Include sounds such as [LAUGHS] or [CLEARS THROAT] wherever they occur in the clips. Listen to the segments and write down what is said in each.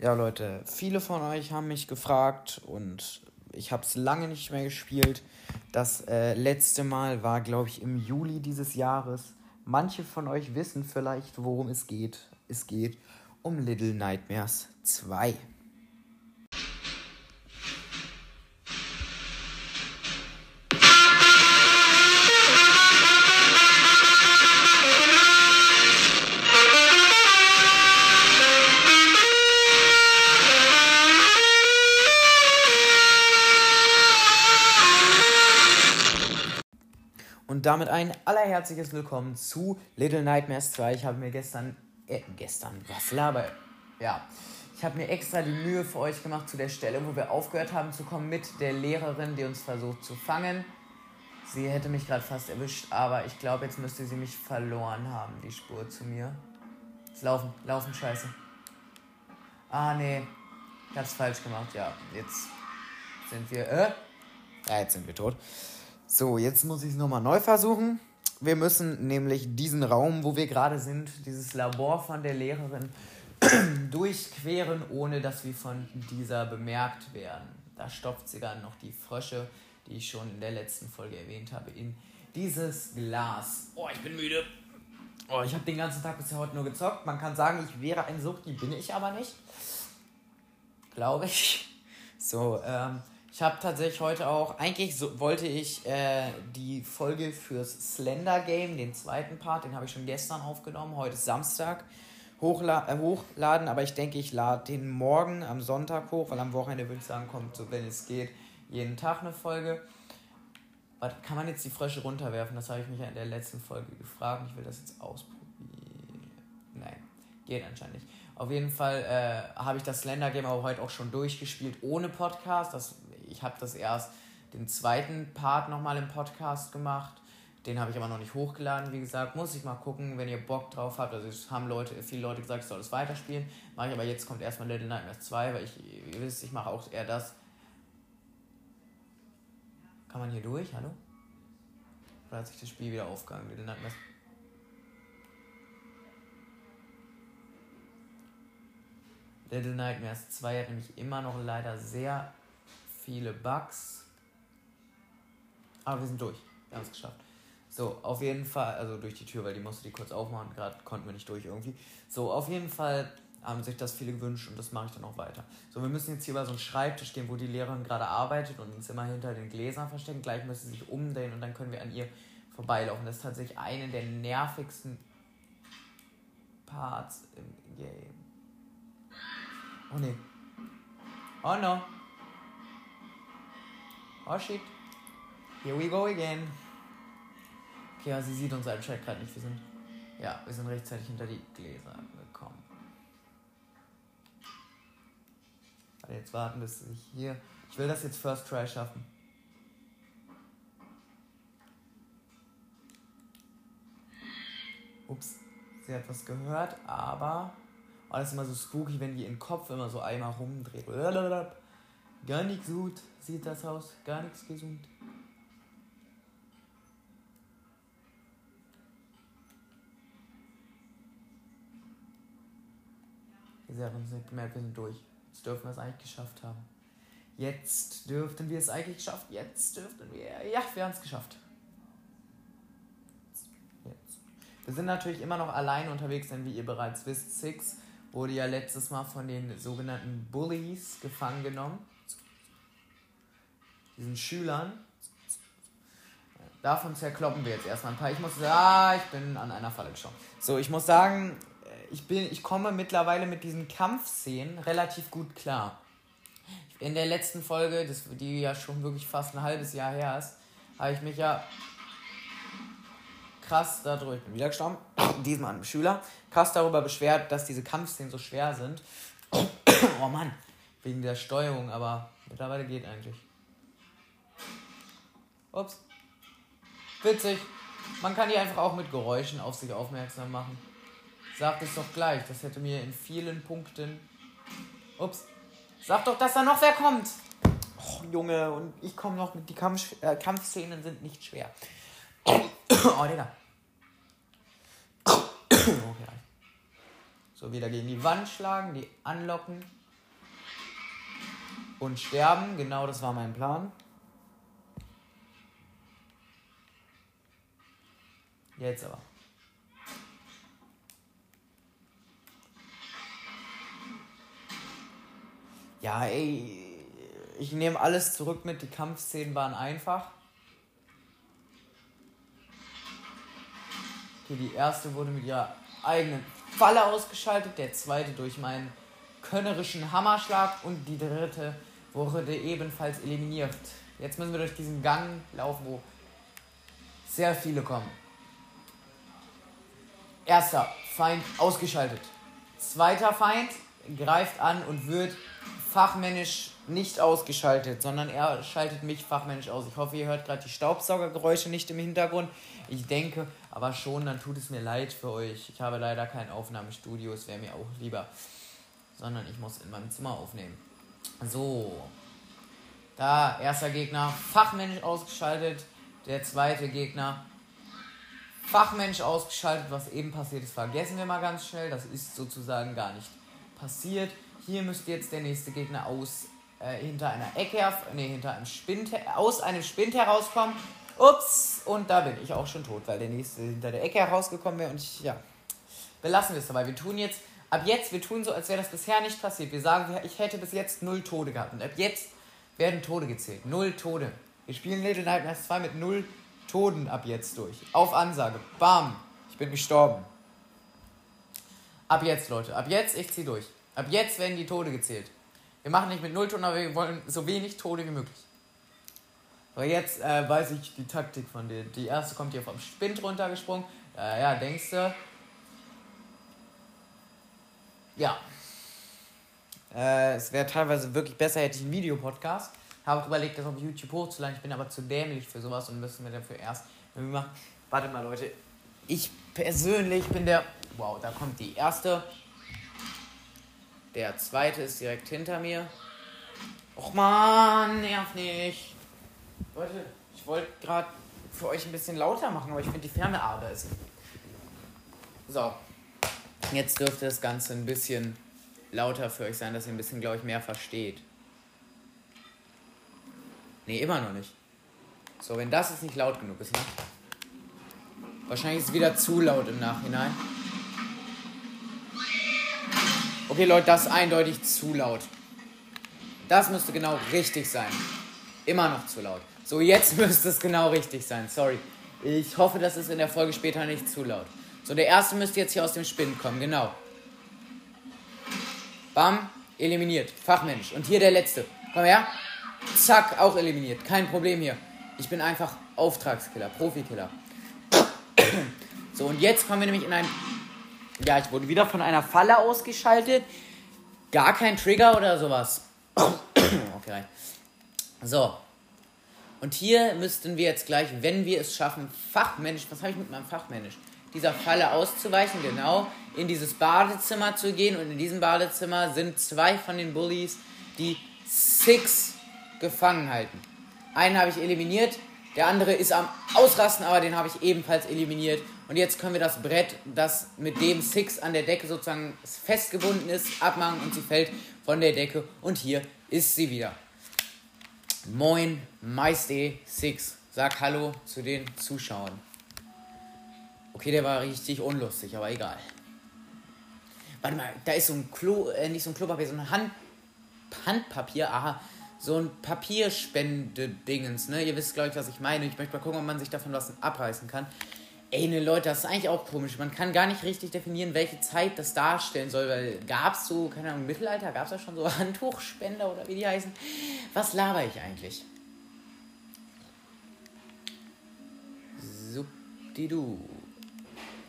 Ja, Leute, viele von euch haben mich gefragt und ich habe es lange nicht mehr gespielt. Das äh, letzte Mal war, glaube ich, im Juli dieses Jahres. Manche von euch wissen vielleicht, worum es geht. Es geht um Little Nightmares 2. Und damit ein allerherzliches Willkommen zu Little Nightmares 2. Ich habe mir gestern, äh, gestern, was laber, ja, ich habe mir extra die Mühe für euch gemacht zu der Stelle, wo wir aufgehört haben zu kommen mit der Lehrerin, die uns versucht zu fangen. Sie hätte mich gerade fast erwischt, aber ich glaube, jetzt müsste sie mich verloren haben, die Spur zu mir. Jetzt laufen, laufen, scheiße. Ah, nee. Ich hab's falsch gemacht, ja. Jetzt sind wir, äh? Ja, jetzt sind wir tot. So, jetzt muss ich es nochmal neu versuchen. Wir müssen nämlich diesen Raum, wo wir gerade sind, dieses Labor von der Lehrerin, [CLEARS THROAT] durchqueren, ohne dass wir von dieser bemerkt werden. Da stopft sie dann noch die Frösche, die ich schon in der letzten Folge erwähnt habe, in dieses Glas. Oh, ich bin müde. Oh, ich habe den ganzen Tag bisher heute nur gezockt. Man kann sagen, ich wäre ein die bin ich aber nicht. Glaube ich. So, ähm, ich habe tatsächlich heute auch, eigentlich so, wollte ich äh, die Folge fürs Slender Game, den zweiten Part, den habe ich schon gestern aufgenommen, heute ist Samstag, hochla äh, hochladen, aber ich denke, ich lade den morgen am Sonntag hoch, weil am Wochenende würde ich sagen, kommt, so wenn es geht, jeden Tag eine Folge. Aber kann man jetzt die Frösche runterwerfen? Das habe ich mich ja in der letzten Folge gefragt. Ich will das jetzt ausprobieren. Nein, geht anscheinend nicht. Auf jeden Fall äh, habe ich das Slender Game aber heute auch schon durchgespielt ohne Podcast. Das ich habe das erst den zweiten Part nochmal im Podcast gemacht. Den habe ich aber noch nicht hochgeladen, wie gesagt. Muss ich mal gucken, wenn ihr Bock drauf habt. Also es haben Leute, viele Leute gesagt, ich soll das weiterspielen. Mache ich aber jetzt kommt erstmal Little Nightmares 2, weil ich, ihr wisst, ich mache auch eher das. Kann man hier durch? Hallo? Oder hat sich das Spiel wieder aufgegangen? Little Nightmares. Little Nightmares 2 hat nämlich immer noch leider sehr viele Bugs. Aber wir sind durch. Wir haben es geschafft. So, auf jeden Fall, also durch die Tür, weil die musste die kurz aufmachen, gerade konnten wir nicht durch irgendwie. So, auf jeden Fall haben sich das viele gewünscht und das mache ich dann auch weiter. So, wir müssen jetzt hier über so einen Schreibtisch stehen, wo die Lehrerin gerade arbeitet und uns immer hinter den Gläsern verstecken. Gleich müsste sie sich umdrehen und dann können wir an ihr vorbeilaufen. Das ist tatsächlich eine der nervigsten Parts im Game. Oh ne. Oh no. Oh shit. Here we go again. Okay, ja, sie sieht uns anscheinend gerade nicht. Wir sind. Ja, wir sind rechtzeitig hinter die Gläser gekommen. Also jetzt warten, bis ich hier. Ich will das jetzt First Try schaffen. Ups, sie hat was gehört, aber. Oh, das ist immer so spooky, wenn die ihren Kopf immer so einmal rumdreht. Gar nichts gut sieht das aus. Gar nichts gesund. Sie haben uns nicht gemerkt, wir sind durch. Jetzt dürfen wir es eigentlich geschafft haben. Jetzt dürften wir es eigentlich geschafft. Jetzt dürften wir. Ja, wir haben es geschafft. Jetzt. Wir sind natürlich immer noch allein unterwegs, denn wie ihr bereits wisst, Six wurde ja letztes Mal von den sogenannten Bullies gefangen genommen diesen Schülern. Davon zerkloppen wir jetzt erstmal ein paar. Ich muss sagen, ah, ich bin an einer Falle geschoben. So, ich muss sagen, ich, bin, ich komme mittlerweile mit diesen Kampfszenen relativ gut klar. In der letzten Folge, das, die ja schon wirklich fast ein halbes Jahr her ist, habe ich mich ja krass darüber, ich bin wieder gestorben, [COUGHS] diesmal an Schüler, krass darüber beschwert, dass diese Kampfszenen so schwer sind. [COUGHS] oh Mann, wegen der Steuerung, aber mittlerweile geht eigentlich. Ups. Witzig. Man kann die einfach auch mit Geräuschen auf sich aufmerksam machen. Sagt es doch gleich. Das hätte mir in vielen Punkten. Ups. Sag doch, dass da noch wer kommt. Oh, Junge, und ich komme noch mit. Die Kampf äh, Kampfszenen sind nicht schwer. oh, Digga. okay. So, wieder gegen die Wand schlagen, die anlocken. und sterben. Genau das war mein Plan. Jetzt aber. Ja, ey, ich nehme alles zurück mit. Die Kampfszenen waren einfach. Okay, die erste wurde mit ihrer eigenen Falle ausgeschaltet, der zweite durch meinen könnerischen Hammerschlag und die dritte wurde ebenfalls eliminiert. Jetzt müssen wir durch diesen Gang laufen, wo sehr viele kommen. Erster Feind ausgeschaltet. Zweiter Feind greift an und wird fachmännisch nicht ausgeschaltet, sondern er schaltet mich fachmännisch aus. Ich hoffe, ihr hört gerade die Staubsaugergeräusche nicht im Hintergrund. Ich denke aber schon, dann tut es mir leid für euch. Ich habe leider kein Aufnahmestudio, es wäre mir auch lieber. Sondern ich muss in meinem Zimmer aufnehmen. So. Da, erster Gegner, fachmännisch ausgeschaltet. Der zweite Gegner, fachmännisch ausgeschaltet. Was eben passiert ist, vergessen wir mal ganz schnell. Das ist sozusagen gar nicht passiert. Hier müsste jetzt der nächste Gegner aus äh, hinter einer Ecke, nee, hinter einem Spind, aus einem Spind herauskommen. Ups, und da bin ich auch schon tot, weil der nächste hinter der Ecke herausgekommen wäre und ich, ja, belassen wir es dabei. Wir tun jetzt, ab jetzt, wir tun so, als wäre das bisher nicht passiert. Wir sagen, ich hätte bis jetzt null Tode gehabt und ab jetzt werden Tode gezählt. Null Tode. Wir spielen Little Nightmares 2 mit null Toden ab jetzt durch. Auf Ansage. Bam. Ich bin gestorben. Ab jetzt, Leute. Ab jetzt, ich zieh durch. Ab jetzt werden die Tode gezählt. Wir machen nicht mit null Toten, aber wir wollen so wenig Tode wie möglich. Aber jetzt äh, weiß ich die Taktik von denen. Die erste kommt hier vom Spind runtergesprungen. Äh, ja, denkst du? Ja. Äh, es wäre teilweise wirklich besser, hätte ich einen Videopodcast. Habe auch überlegt, das auf YouTube hochzuladen. Ich bin aber zu dämlich für sowas und müssen wir dafür erst. Warte mal, Leute. Ich persönlich bin der. Wow, da kommt die erste. Der zweite ist direkt hinter mir. Och man, nerv nicht. Leute, ich wollte gerade für euch ein bisschen lauter machen, aber ich finde die Ferne aber ist. So. Jetzt dürfte das Ganze ein bisschen lauter für euch sein, dass ihr ein bisschen, glaube ich, mehr versteht. Nee, immer noch nicht. So, wenn das jetzt nicht laut genug ist, ne? Wahrscheinlich ist es wieder zu laut im Nachhinein. Okay, Leute, das ist eindeutig zu laut. Das müsste genau richtig sein. Immer noch zu laut. So, jetzt [LAUGHS] müsste es genau richtig sein. Sorry. Ich hoffe, das ist in der Folge später nicht zu laut. So, der erste müsste jetzt hier aus dem Spind kommen, genau. Bam, eliminiert. Fachmensch. Und hier der letzte. Komm her. Zack, auch eliminiert. Kein Problem hier. Ich bin einfach Auftragskiller, Profikiller. So, und jetzt kommen wir nämlich in ein ja, ich wurde wieder von einer Falle ausgeschaltet. Gar kein Trigger oder sowas. okay. So. Und hier müssten wir jetzt gleich, wenn wir es schaffen, fachmännisch, was habe ich mit meinem fachmännisch? Dieser Falle auszuweichen, genau, in dieses Badezimmer zu gehen. Und in diesem Badezimmer sind zwei von den Bullies, die Six gefangen halten. Einen habe ich eliminiert, der andere ist am Ausrasten, aber den habe ich ebenfalls eliminiert. Und jetzt können wir das Brett, das mit dem Six an der Decke sozusagen festgebunden ist, abmachen und sie fällt von der Decke. Und hier ist sie wieder. Moin, Meister Six. Sag Hallo zu den Zuschauern. Okay, der war richtig unlustig, aber egal. Warte mal, da ist so ein Klo, äh, nicht so ein Klopapier, so ein Hand, Handpapier. Aha, so ein Papierspende-Dingens, ne? Ihr wisst, glaube ich, was ich meine. Ich möchte mal gucken, ob man sich davon was abreißen kann. Ey, ne Leute, das ist eigentlich auch komisch. Man kann gar nicht richtig definieren, welche Zeit das darstellen soll, weil gab es so, keine Ahnung, im Mittelalter gab es da schon so [LAUGHS] Handtuchspender oder wie die heißen. Was laber ich eigentlich? Subdidu.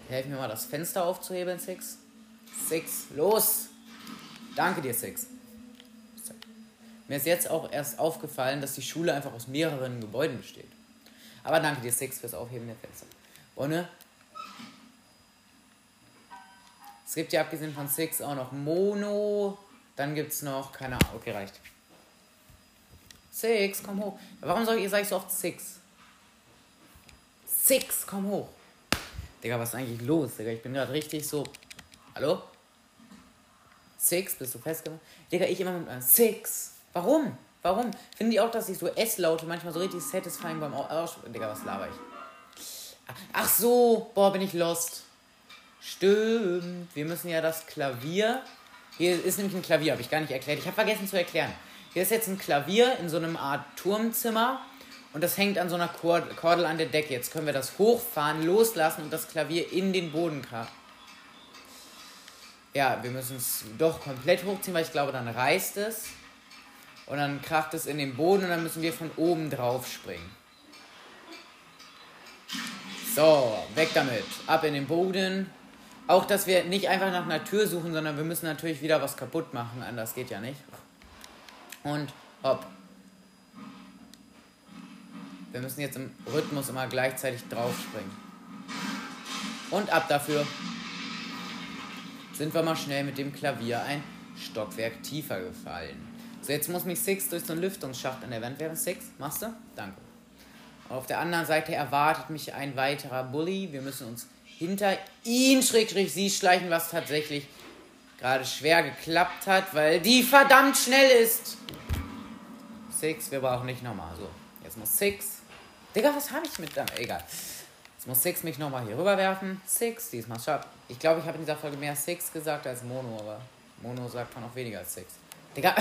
Helf mir mal, das Fenster aufzuhebeln, Six. Six, los! Danke dir, Six. Mir ist jetzt auch erst aufgefallen, dass die Schule einfach aus mehreren Gebäuden besteht. Aber danke dir, Six, fürs Aufheben der Fenster. Ohne. Es gibt ja abgesehen von Six auch noch Mono. Dann gibt es noch, keine Ahnung, okay, reicht. Six, komm hoch. Warum soll ich, sag ich so oft Six? Six, komm hoch. Digga, was ist eigentlich los, Digga? Ich bin gerade richtig so. Hallo? Six, bist du festgemacht? Digga, ich immer mit einem Six. Warum? Warum? Finden die auch, dass ich so S-Laute manchmal so richtig satisfying beim Aussprechen. Digga, was laber ich? Ach so, boah, bin ich lost. Stimmt. Wir müssen ja das Klavier. Hier ist nämlich ein Klavier, habe ich gar nicht erklärt. Ich habe vergessen zu erklären. Hier ist jetzt ein Klavier in so einem Art Turmzimmer und das hängt an so einer Kordel an der Decke. Jetzt können wir das hochfahren, loslassen und das Klavier in den Boden krachen. Ja, wir müssen es doch komplett hochziehen, weil ich glaube, dann reißt es. Und dann kracht es in den Boden und dann müssen wir von oben drauf springen. So, weg damit. Ab in den Boden. Auch, dass wir nicht einfach nach einer Tür suchen, sondern wir müssen natürlich wieder was kaputt machen. Anders geht ja nicht. Und hopp. Wir müssen jetzt im Rhythmus immer gleichzeitig draufspringen. Und ab dafür. Sind wir mal schnell mit dem Klavier ein Stockwerk tiefer gefallen. So, jetzt muss mich Six durch so einen Lüftungsschacht an der Wand werfen. Six, machst du? Danke. Auf der anderen Seite erwartet mich ein weiterer Bully. Wir müssen uns hinter ihn, Schrägstrich, sie schleichen, was tatsächlich gerade schwer geklappt hat, weil die verdammt schnell ist. Six, wir brauchen nicht nochmal. So, jetzt muss Six. Digga, was habe ich mit dem? Egal. Jetzt muss Six mich nochmal hier rüberwerfen. Six, diesmal schafft. Ich glaube, ich habe in dieser Folge mehr Six gesagt als Mono, aber Mono sagt man auch weniger als Six. Digga.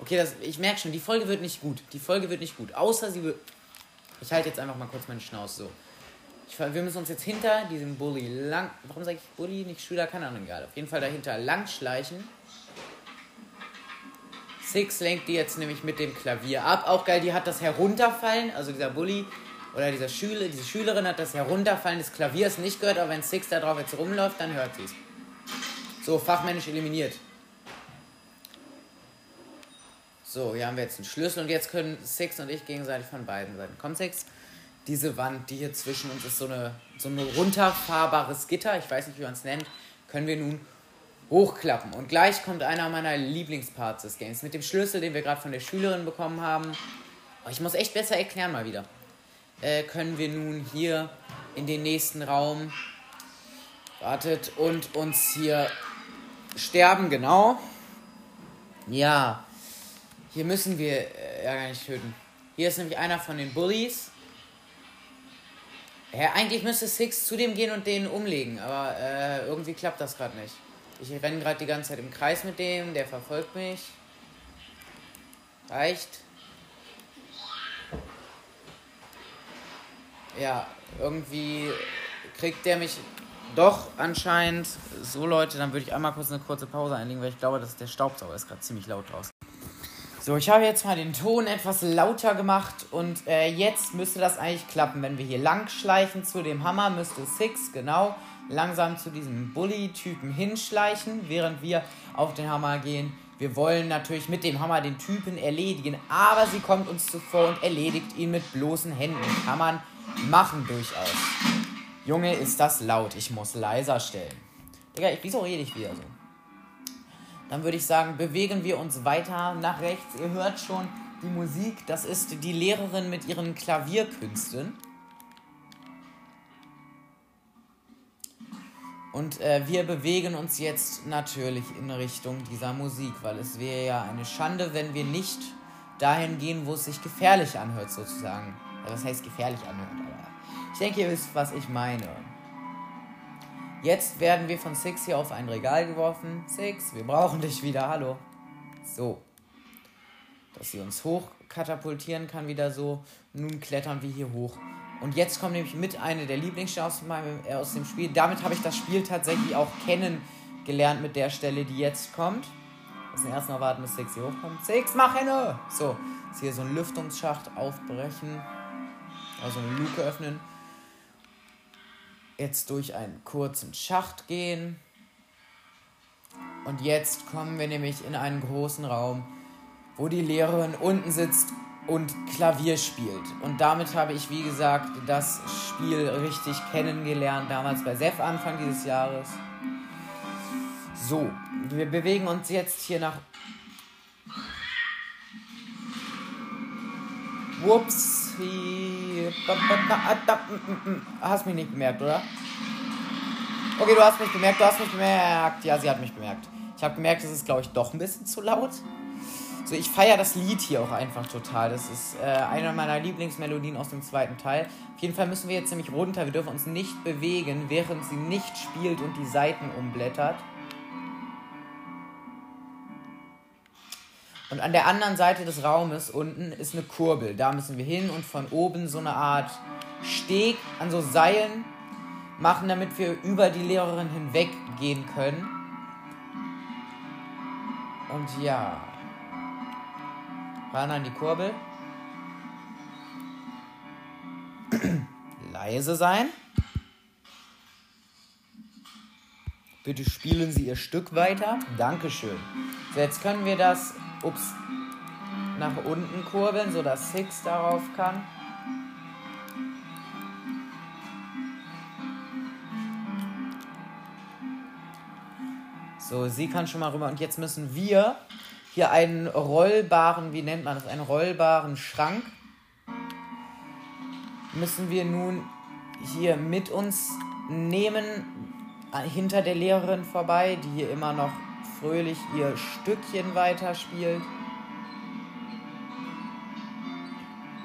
Okay, das, ich merke schon, die Folge wird nicht gut. Die Folge wird nicht gut. Außer sie wird. Ich halte jetzt einfach mal kurz meine Schnauze so. Ich, wir müssen uns jetzt hinter diesem Bully lang. Warum sage ich Bully? Nicht Schüler, keine Ahnung, egal. Auf jeden Fall dahinter lang schleichen. Six lenkt die jetzt nämlich mit dem Klavier ab. Auch geil, die hat das Herunterfallen. Also dieser Bully oder dieser Schüler, diese Schülerin hat das Herunterfallen des Klaviers nicht gehört, aber wenn Six da drauf jetzt rumläuft, dann hört sie es. So, fachmännisch eliminiert. So, hier haben wir jetzt einen Schlüssel und jetzt können Six und ich gegenseitig von beiden Seiten. Komm, Six. Diese Wand, die hier zwischen uns ist, so, eine, so ein runterfahrbares Gitter, ich weiß nicht, wie man es nennt, können wir nun hochklappen. Und gleich kommt einer meiner Lieblingsparts des Games. Mit dem Schlüssel, den wir gerade von der Schülerin bekommen haben. Oh, ich muss echt besser erklären mal wieder. Äh, können wir nun hier in den nächsten Raum wartet und uns hier sterben, genau. Ja, hier müssen wir äh, ja gar nicht töten. Hier ist nämlich einer von den Bullies. Ja, eigentlich müsste Six zu dem gehen und den umlegen, aber äh, irgendwie klappt das gerade nicht. Ich renne gerade die ganze Zeit im Kreis mit dem, der verfolgt mich. Reicht. Ja, irgendwie kriegt der mich doch anscheinend. So Leute, dann würde ich einmal kurz eine kurze Pause einlegen, weil ich glaube, dass der Staubsauger ist gerade ziemlich laut draußen. So, ich habe jetzt mal den Ton etwas lauter gemacht und äh, jetzt müsste das eigentlich klappen. Wenn wir hier lang schleichen zu dem Hammer, müsste Six genau langsam zu diesem Bully-Typen hinschleichen, während wir auf den Hammer gehen. Wir wollen natürlich mit dem Hammer den Typen erledigen, aber sie kommt uns zuvor und erledigt ihn mit bloßen Händen. Kann man machen durchaus. Junge, ist das laut. Ich muss leiser stellen. Digga, wieso rede ich wieder so? Dann würde ich sagen, bewegen wir uns weiter nach rechts. Ihr hört schon die Musik. Das ist die Lehrerin mit ihren Klavierkünsten. Und äh, wir bewegen uns jetzt natürlich in Richtung dieser Musik, weil es wäre ja eine Schande, wenn wir nicht dahin gehen, wo es sich gefährlich anhört, sozusagen. Ja, was heißt gefährlich anhört? Aber ich denke, ihr wisst, was ich meine. Jetzt werden wir von Six hier auf ein Regal geworfen. Six, wir brauchen dich wieder, hallo. So. Dass sie uns hoch katapultieren kann, wieder so. Nun klettern wir hier hoch. Und jetzt kommt nämlich mit eine der Lieblingschancen äh, aus dem Spiel. Damit habe ich das Spiel tatsächlich auch kennengelernt mit der Stelle, die jetzt kommt. Müssen erst noch warten, bis Six hier hochkommt. Six, mach hinne! So, jetzt hier so ein Lüftungsschacht aufbrechen. Also eine Luke öffnen jetzt durch einen kurzen Schacht gehen. Und jetzt kommen wir nämlich in einen großen Raum, wo die Lehrerin unten sitzt und Klavier spielt. Und damit habe ich, wie gesagt, das Spiel richtig kennengelernt, damals bei Sef Anfang dieses Jahres. So, wir bewegen uns jetzt hier nach. Whoopsie. Hast mich nicht bemerkt, oder? Okay, du hast mich bemerkt, du hast mich bemerkt. Ja, sie hat mich bemerkt. Ich habe gemerkt, es ist, glaube ich, doch ein bisschen zu laut. So, ich feiere das Lied hier auch einfach total. Das ist äh, eine meiner Lieblingsmelodien aus dem zweiten Teil. Auf jeden Fall müssen wir jetzt nämlich runter. Wir dürfen uns nicht bewegen, während sie nicht spielt und die Seiten umblättert. Und an der anderen Seite des Raumes unten ist eine Kurbel. Da müssen wir hin und von oben so eine Art Steg an so Seilen machen, damit wir über die Lehrerin hinweg gehen können. Und ja. Ran an die Kurbel. Leise sein. Bitte spielen Sie Ihr Stück weiter. Dankeschön. So, jetzt können wir das ups, nach unten kurbeln, sodass Six darauf kann. So, sie kann schon mal rüber. Und jetzt müssen wir hier einen rollbaren, wie nennt man das, einen rollbaren Schrank müssen wir nun hier mit uns nehmen, hinter der Lehrerin vorbei, die hier immer noch fröhlich ihr Stückchen weiterspielt,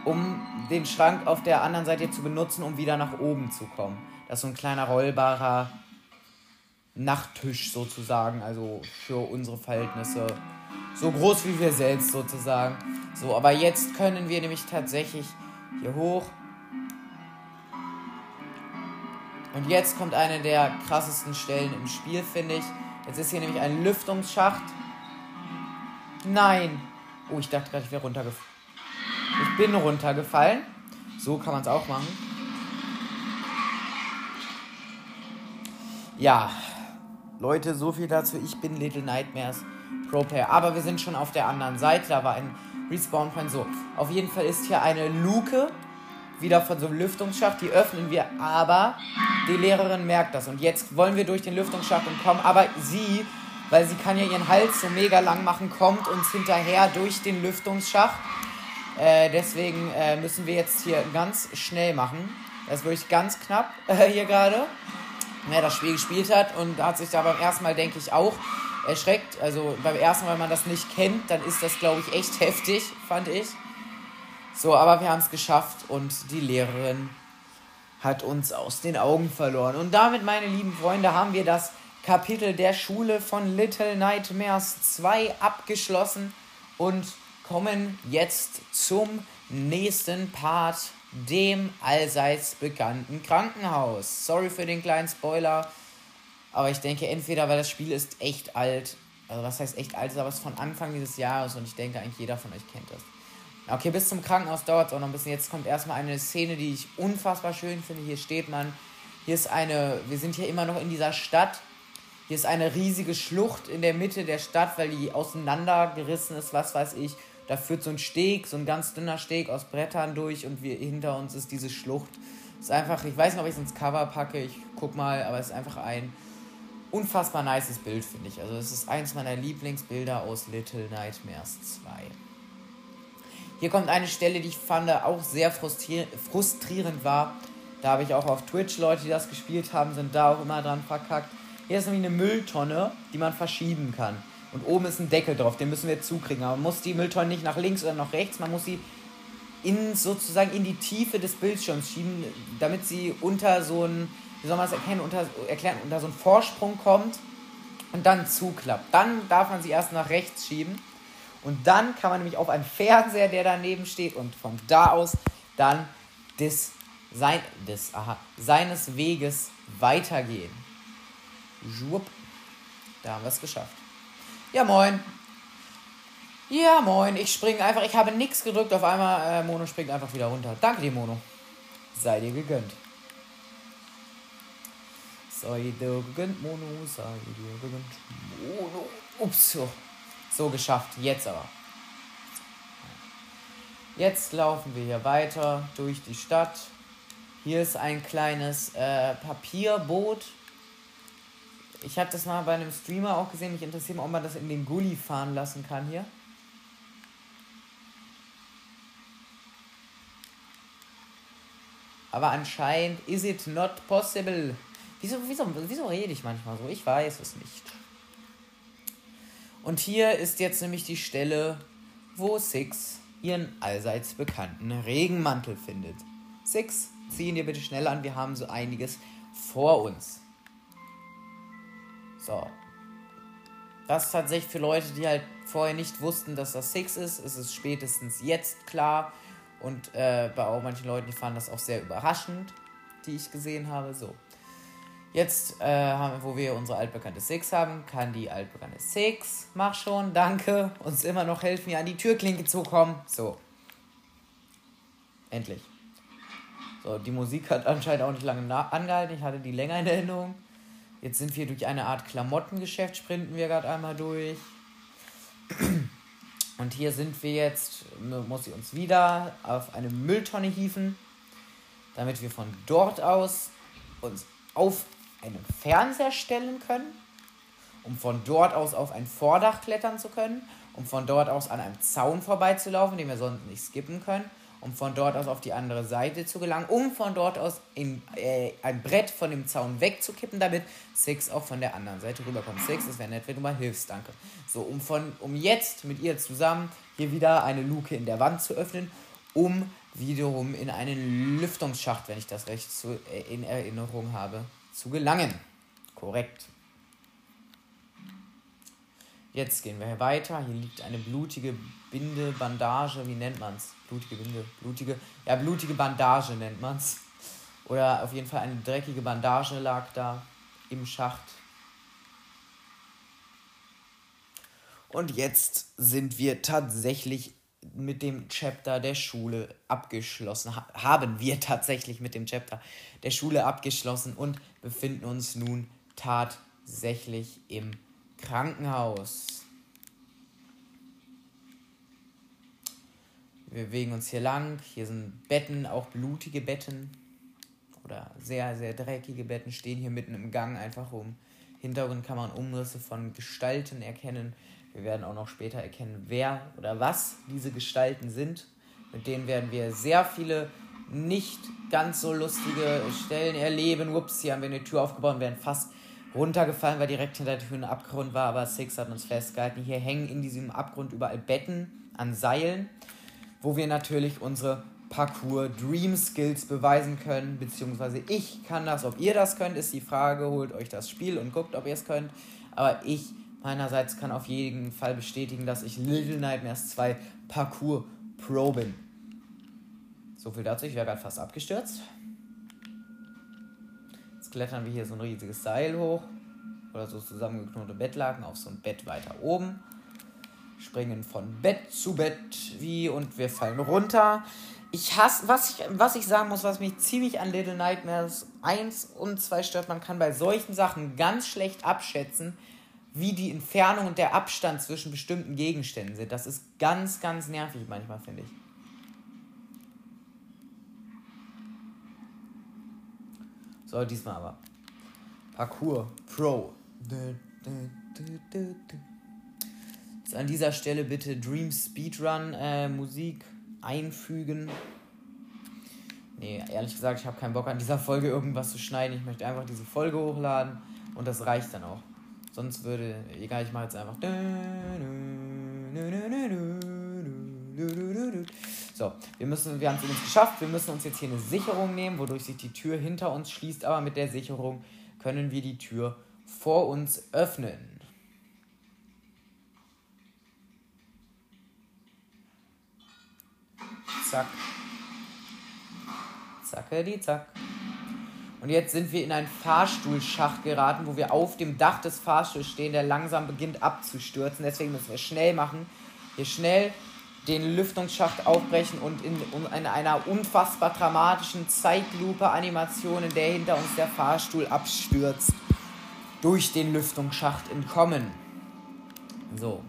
um den Schrank auf der anderen Seite zu benutzen, um wieder nach oben zu kommen. Das ist so ein kleiner rollbarer Nachttisch sozusagen, also für unsere Verhältnisse so groß wie wir selbst sozusagen. So, aber jetzt können wir nämlich tatsächlich hier hoch. Und jetzt kommt eine der krassesten Stellen im Spiel, finde ich. Jetzt ist hier nämlich ein Lüftungsschacht. Nein. Oh, ich dachte gerade, ich wäre runtergefallen. Ich bin runtergefallen. So kann man es auch machen. Ja, Leute, so viel dazu. Ich bin Little Nightmares Pro Player. Aber wir sind schon auf der anderen Seite. Da war ein Respawn Point. So, auf jeden Fall ist hier eine Luke. Wieder von so einem Lüftungsschacht. Die öffnen wir. Aber die Lehrerin merkt das. Und jetzt wollen wir durch den Lüftungsschacht und kommen. Aber sie, weil sie kann ja ihren Hals so mega lang machen, kommt uns hinterher durch den Lüftungsschacht. Äh, deswegen äh, müssen wir jetzt hier ganz schnell machen. Das ist wirklich ganz knapp [LAUGHS] äh, hier gerade wer das Spiel gespielt hat und hat sich da beim ersten Mal, denke ich, auch erschreckt. Also beim ersten Mal, wenn man das nicht kennt, dann ist das, glaube ich, echt [LAUGHS] heftig, fand ich. So, aber wir haben es geschafft und die Lehrerin hat uns aus den Augen verloren. Und damit, meine lieben Freunde, haben wir das Kapitel der Schule von Little Nightmares 2 abgeschlossen und kommen jetzt zum nächsten Part dem allseits bekannten Krankenhaus. Sorry für den kleinen Spoiler, aber ich denke entweder, weil das Spiel ist echt alt, also was heißt echt alt, ist aber es von Anfang dieses Jahres und ich denke eigentlich jeder von euch kennt das. Okay, bis zum Krankenhaus dauert es auch noch ein bisschen. Jetzt kommt erstmal eine Szene, die ich unfassbar schön finde. Hier steht man, hier ist eine, wir sind hier immer noch in dieser Stadt. Hier ist eine riesige Schlucht in der Mitte der Stadt, weil die auseinandergerissen ist, was weiß ich. Da führt so ein Steg, so ein ganz dünner Steg aus Brettern durch und wir, hinter uns ist diese Schlucht. Ist einfach, ich weiß nicht, ob ich es ins Cover packe, ich guck mal, aber es ist einfach ein unfassbar nices Bild, finde ich. Also es ist eins meiner Lieblingsbilder aus Little Nightmares 2. Hier kommt eine Stelle, die ich fand auch sehr frustrierend war. Da habe ich auch auf Twitch Leute, die das gespielt haben, sind da auch immer dran verkackt. Hier ist nämlich eine Mülltonne, die man verschieben kann. Und oben ist ein Deckel drauf, den müssen wir zukriegen. Aber man muss die Mülltonne nicht nach links oder nach rechts, man muss sie in, sozusagen in die Tiefe des Bildschirms schieben, damit sie unter so ein, wie soll man das erkennen, unter, erklären, unter so einen Vorsprung kommt und dann zuklappt. Dann darf man sie erst nach rechts schieben. Und dann kann man nämlich auf einen Fernseher, der daneben steht, und von da aus dann des, sein, des, aha, seines Weges weitergehen. Schwupp. Da haben wir es geschafft. Ja, moin. Ja, moin. Ich springe einfach. Ich habe nichts gedrückt. Auf einmal, äh, Mono springt einfach wieder runter. Danke dir, Mono. Sei dir gegönnt. Sei dir gegönnt, Mono. Sei dir gegönnt, Mono. Ups. So, so geschafft. Jetzt aber. Jetzt laufen wir hier weiter durch die Stadt. Hier ist ein kleines äh, Papierboot ich habe das mal bei einem Streamer auch gesehen. Mich interessiert, ob man das in den Gully fahren lassen kann hier. Aber anscheinend is it not possible. Wieso, wieso, wieso rede ich manchmal so? Ich weiß es nicht. Und hier ist jetzt nämlich die Stelle, wo Six ihren allseits bekannten Regenmantel findet. Six, ziehen dir bitte schnell an, wir haben so einiges vor uns. So. Das ist tatsächlich für Leute, die halt vorher nicht wussten, dass das Six ist, ist es spätestens jetzt klar. Und äh, bei auch manchen Leuten, die fanden das auch sehr überraschend, die ich gesehen habe. So. Jetzt, äh, haben, wo wir unsere altbekannte Six haben, kann die altbekannte Six, mach schon, danke, uns immer noch helfen, hier an die Türklinke zu kommen. So. Endlich. So, die Musik hat anscheinend auch nicht lange angehalten. Ich hatte die länger in Erinnerung. Jetzt sind wir durch eine Art Klamottengeschäft, sprinten wir gerade einmal durch. [CLEARS THROAT] Und hier sind wir jetzt, muss sie uns wieder auf eine Mülltonne hieven, damit wir von dort aus uns auf einen Fernseher stellen können, um von dort aus auf ein Vordach klettern zu können, um von dort aus an einem Zaun vorbeizulaufen, den wir sonst nicht skippen können, um von dort aus auf die andere Seite zu gelangen, um von dort aus in, äh, ein Brett von dem Zaun wegzukippen, damit Six auch von der anderen Seite rüberkommt. Six, es wäre nett, wenn du mal hilfst, danke. So, um, von, um jetzt mit ihr zusammen hier wieder eine Luke in der Wand zu öffnen, um wiederum in einen Lüftungsschacht, wenn ich das recht zu, äh, in Erinnerung habe, zu gelangen. Korrekt. Jetzt gehen wir weiter. Hier liegt eine blutige Binde, Bandage, wie nennt man es? Blutige Binde, blutige, ja, blutige Bandage nennt man es. Oder auf jeden Fall eine dreckige Bandage lag da im Schacht. Und jetzt sind wir tatsächlich mit dem Chapter der Schule abgeschlossen. Ha haben wir [LAUGHS] tatsächlich mit dem Chapter der Schule abgeschlossen und befinden uns nun tatsächlich im Krankenhaus. Wir bewegen uns hier lang. Hier sind Betten, auch blutige Betten. Oder sehr, sehr dreckige Betten stehen hier mitten im Gang einfach um. Hintergrund kann man Umrisse von Gestalten erkennen. Wir werden auch noch später erkennen, wer oder was diese Gestalten sind. Mit denen werden wir sehr viele nicht ganz so lustige Stellen erleben. Ups, hier haben wir eine Tür aufgebaut und werden fast runtergefallen, weil direkt hinter der Tür ein Abgrund war. Aber Six hat uns festgehalten. Hier hängen in diesem Abgrund überall Betten an Seilen, wo wir natürlich unsere Parkour Dream Skills beweisen können. Beziehungsweise ich kann das. Ob ihr das könnt, ist die Frage. Holt euch das Spiel und guckt, ob ihr es könnt. Aber ich meinerseits kann auf jeden Fall bestätigen, dass ich Little Nightmares 2 Parkour Pro bin. So viel dazu, ich wäre gerade fast abgestürzt. Jetzt klettern wir hier so ein riesiges Seil hoch. Oder so zusammengeknote Bettlaken auf so ein Bett weiter oben. Springen von Bett zu Bett wie und wir fallen runter. Ich hasse, was ich, was ich sagen muss, was mich ziemlich an Little Nightmares 1 und 2 stört, man kann bei solchen Sachen ganz schlecht abschätzen, wie die Entfernung und der Abstand zwischen bestimmten Gegenständen sind. Das ist ganz, ganz nervig manchmal, finde ich. So, diesmal aber. Parkour Pro. Jetzt an dieser Stelle bitte Dream Speedrun äh, Musik einfügen. Nee, ehrlich gesagt, ich habe keinen Bock an dieser Folge irgendwas zu schneiden. Ich möchte einfach diese Folge hochladen und das reicht dann auch. Sonst würde, egal, ich mache jetzt einfach. So, wir müssen, wir haben es übrigens geschafft. Wir müssen uns jetzt hier eine Sicherung nehmen, wodurch sich die Tür hinter uns schließt. Aber mit der Sicherung können wir die Tür vor uns öffnen. Zack. Zacke die Zack. Und jetzt sind wir in einen Fahrstuhlschacht geraten, wo wir auf dem Dach des Fahrstuhls stehen, der langsam beginnt abzustürzen. Deswegen müssen wir schnell machen. Hier schnell den Lüftungsschacht aufbrechen und in, in einer unfassbar dramatischen Zeitlupe-Animation, in der hinter uns der Fahrstuhl abstürzt, durch den Lüftungsschacht entkommen. So.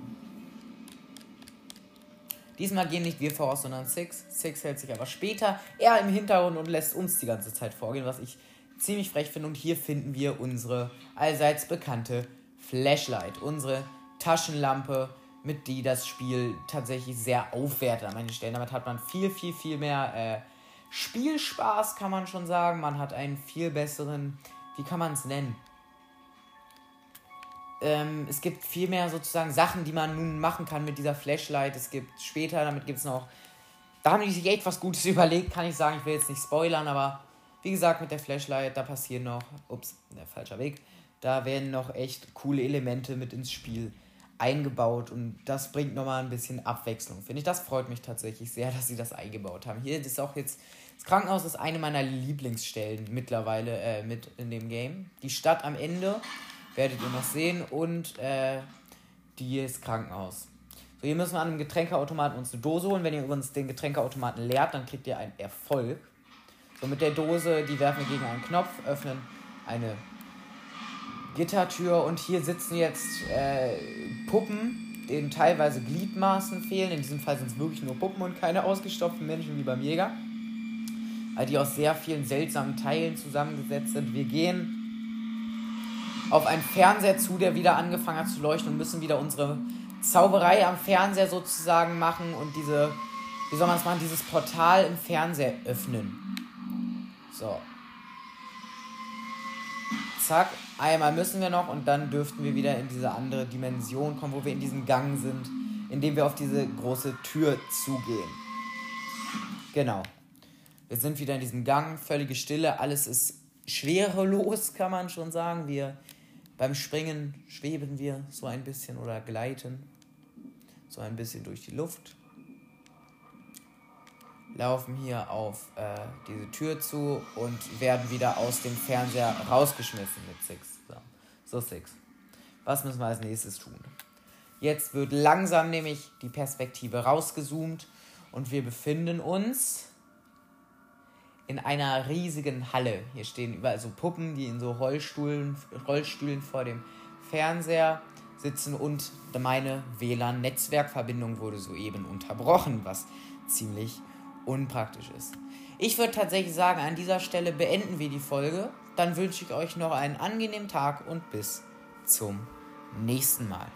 Diesmal gehen nicht wir voraus, sondern Six. Six hält sich aber später eher im Hintergrund und lässt uns die ganze Zeit vorgehen, was ich ziemlich frech finde. Und hier finden wir unsere allseits bekannte Flashlight, unsere Taschenlampe, mit die das Spiel tatsächlich sehr aufwertet an manchen Stellen. Damit hat man viel, viel, viel mehr äh, Spielspaß, kann man schon sagen. Man hat einen viel besseren, wie kann man es nennen? Äh, ähm, es gibt viel mehr sozusagen Sachen, die man nun machen kann mit dieser Flashlight. Es gibt später, damit gibt es noch. Da haben die sich echt was Gutes [LAUGHS] überlegt, kann ich sagen. Ich will jetzt nicht spoilern, aber wie gesagt, mit der Flashlight, da passieren noch. Ups, der falscher Weg. Da werden noch echt coole Elemente mit ins Spiel eingebaut und das bringt nochmal ein bisschen Abwechslung. Finde ich, das freut mich tatsächlich sehr, [LAUGHS] dass sie das eingebaut haben. Hier ist auch jetzt, das Krankenhaus ist eine meiner Lieblingsstellen mittlerweile äh, mit in dem Game. Die Stadt am Ende werdet ihr noch sehen und äh, ist Krankenhaus. So, hier müssen wir an einem Getränkeautomaten uns eine Dose holen. Wenn ihr übrigens den Getränkeautomaten leert, dann kriegt ihr einen Erfolg. So, mit der Dose, die werfen wir gegen einen Knopf, öffnen eine Gittertür und hier sitzen jetzt äh, Puppen, denen teilweise Gliedmaßen fehlen. In diesem Fall sind es wirklich nur Puppen und keine ausgestopften Menschen wie beim Jäger. Weil die aus sehr vielen seltsamen Teilen zusammengesetzt sind. Wir gehen auf einen Fernseher zu, der wieder angefangen hat zu leuchten und müssen wieder unsere Zauberei am Fernseher sozusagen machen und diese, wie soll man es machen, dieses Portal im Fernseher öffnen. So. Zack, einmal müssen wir noch und dann dürften wir wieder in diese andere Dimension kommen, wo wir in diesem Gang sind, in dem wir auf diese große Tür zugehen. Genau. Wir sind wieder in diesem Gang, völlige Stille, alles ist schwerelos, kann man schon sagen. Wir beim Springen schweben wir so ein bisschen oder gleiten so ein bisschen durch die Luft laufen hier auf äh, diese Tür zu und werden wieder aus dem Fernseher rausgeschmissen mit Six. So, Six. Was müssen wir als nächstes tun? Jetzt wird langsam nämlich die Perspektive rausgezoomt und wir befinden uns in einer riesigen Halle. Hier stehen überall so Puppen, die in so Rollstühlen, Rollstühlen vor dem Fernseher sitzen und meine WLAN-Netzwerkverbindung wurde soeben unterbrochen, was ziemlich unpraktisch ist. Ich würde tatsächlich sagen, an dieser Stelle beenden wir die Folge. Dann wünsche ich euch noch einen angenehmen Tag und bis zum nächsten Mal.